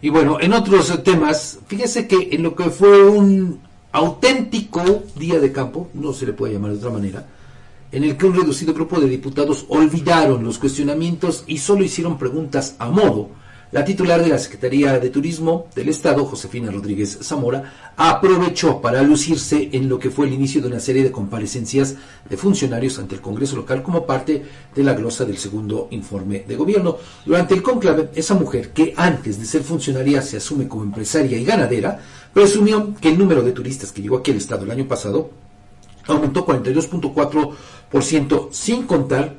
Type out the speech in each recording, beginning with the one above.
Y bueno, en otros temas, fíjese que en lo que fue un auténtico día de campo, no se le puede llamar de otra manera, en el que un reducido grupo de diputados olvidaron los cuestionamientos y solo hicieron preguntas a modo. La titular de la Secretaría de Turismo del Estado, Josefina Rodríguez Zamora, aprovechó para lucirse en lo que fue el inicio de una serie de comparecencias de funcionarios ante el Congreso local como parte de la glosa del segundo informe de gobierno. Durante el conclave, esa mujer, que antes de ser funcionaria se asume como empresaria y ganadera, presumió que el número de turistas que llegó aquí al Estado el año pasado aumentó 42.4% sin contar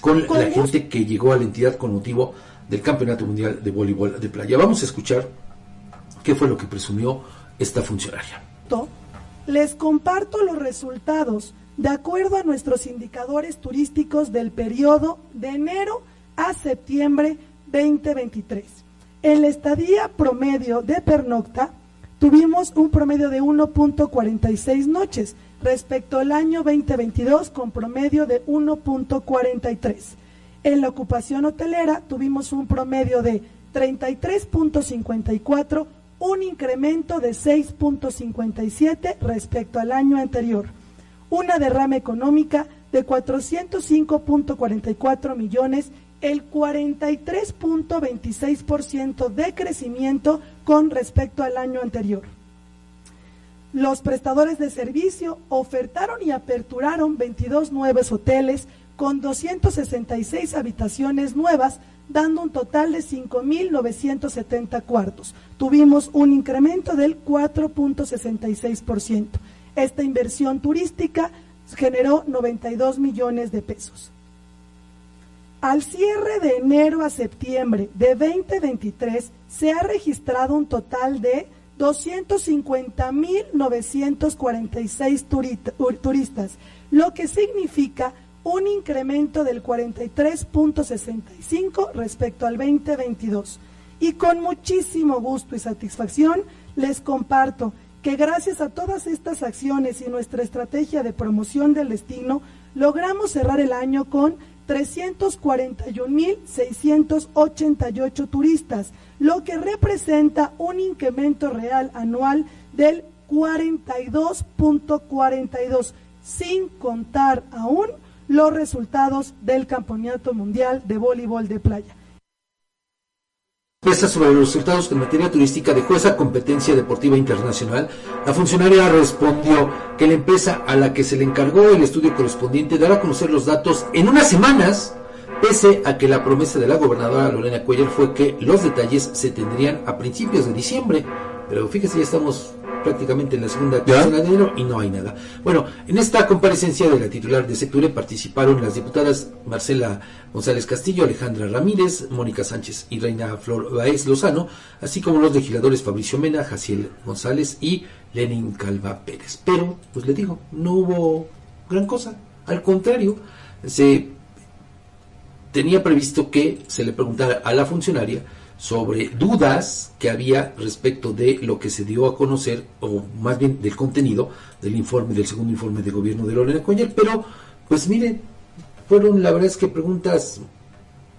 con la gente que llegó a la entidad con motivo del Campeonato Mundial de Voleibol de Playa. Vamos a escuchar qué fue lo que presumió esta funcionaria. Les comparto los resultados de acuerdo a nuestros indicadores turísticos del periodo de enero a septiembre 2023. En la estadía promedio de pernocta tuvimos un promedio de 1.46 noches respecto al año 2022 con promedio de 1.43. En la ocupación hotelera tuvimos un promedio de 33.54, un incremento de 6.57 respecto al año anterior. Una derrama económica de 405.44 millones, el 43.26% de crecimiento con respecto al año anterior. Los prestadores de servicio ofertaron y aperturaron 22 nuevos hoteles con 266 habitaciones nuevas, dando un total de 5.970 cuartos. Tuvimos un incremento del 4.66%. Esta inversión turística generó 92 millones de pesos. Al cierre de enero a septiembre de 2023 se ha registrado un total de 250.946 turistas, lo que significa un incremento del 43.65 respecto al 2022. Y con muchísimo gusto y satisfacción les comparto que gracias a todas estas acciones y nuestra estrategia de promoción del destino, logramos cerrar el año con 341.688 turistas, lo que representa un incremento real anual del 42.42, sin contar aún los resultados del Campeonato Mundial de Voleibol de Playa. Pesa sobre los resultados en materia turística dejó esa competencia deportiva internacional, la funcionaria respondió que la empresa a la que se le encargó el estudio correspondiente dará a conocer los datos en unas semanas, pese a que la promesa de la gobernadora Lorena Cuellar fue que los detalles se tendrían a principios de diciembre. Pero fíjese, ya estamos prácticamente en la segunda quincena de enero y no hay nada. Bueno, en esta comparecencia de la titular de Secture participaron las diputadas Marcela González Castillo, Alejandra Ramírez, Mónica Sánchez y Reina Flor Baez Lozano, así como los legisladores Fabricio Mena, Jaciel González y Lenin Calva Pérez. Pero, pues le digo, no hubo gran cosa. Al contrario, se tenía previsto que se le preguntara a la funcionaria sobre dudas que había respecto de lo que se dio a conocer, o más bien del contenido del informe, del segundo informe de gobierno de Lorena Coñer, pero pues miren, fueron la verdad es que preguntas,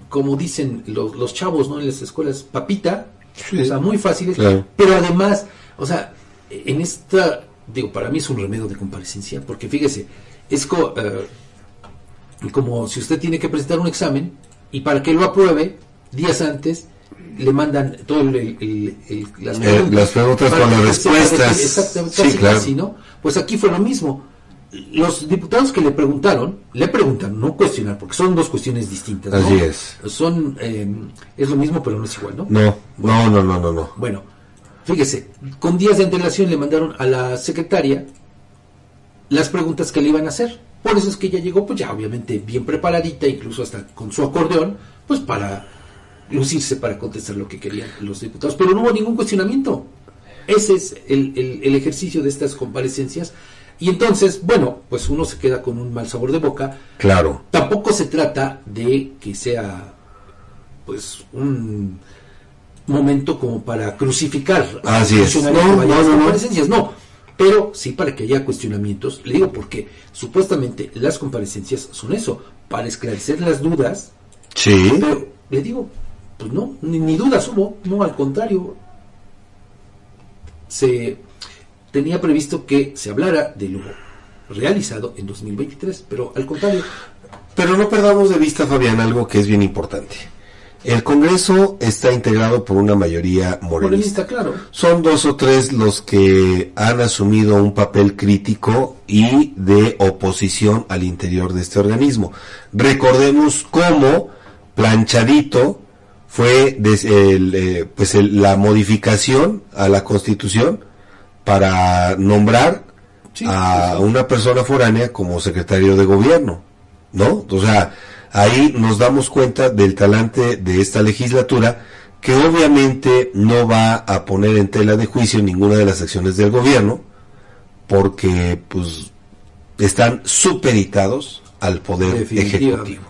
como dicen los, los chavos ¿no? en las escuelas, papita, o sea, muy fáciles, pero además, o sea, en esta, digo, para mí es un remedio de comparecencia, porque fíjese, es eh, como si usted tiene que presentar un examen y para que lo apruebe días antes, le mandan todo el, las, eh, preguntas, con las respuestas. Exactamente, sí, ¿no? Pues aquí fue lo mismo. Los diputados que le preguntaron, le preguntan, no cuestionar, porque son dos cuestiones distintas. Así es. Son, em, es lo mismo, pero no es igual, ¿no? No, no, no, no, no, no. Bueno, fíjese, con días de antelación le mandaron a la secretaria las preguntas que le iban a hacer. Por eso es que ella llegó, pues ya obviamente bien preparadita, incluso hasta con su acordeón, pues para lucirse para contestar lo que querían los diputados, pero no hubo ningún cuestionamiento. Ese es el, el, ejercicio de estas comparecencias. Y entonces, bueno, pues uno se queda con un mal sabor de boca. Claro. Tampoco se trata de que sea, pues, un momento como para crucificar a no, no, no, comparecencias. No, pero sí para que haya cuestionamientos. Le digo porque supuestamente las comparecencias son eso, para esclarecer las dudas. Sí. Pero le digo, pues no, ni, dudas hubo, no, al contrario. Se tenía previsto que se hablara de lo realizado en 2023, pero al contrario. Pero no perdamos de vista, Fabián, algo que es bien importante. El Congreso está integrado por una mayoría morenista. claro. Son dos o tres los que han asumido un papel crítico y de oposición al interior de este organismo. Recordemos cómo planchadito fue eh, pues la modificación a la Constitución para nombrar a una persona foránea como secretario de gobierno, ¿no? O sea, ahí nos damos cuenta del talante de esta legislatura que obviamente no va a poner en tela de juicio ninguna de las acciones del gobierno porque pues están supeditados al poder ejecutivo.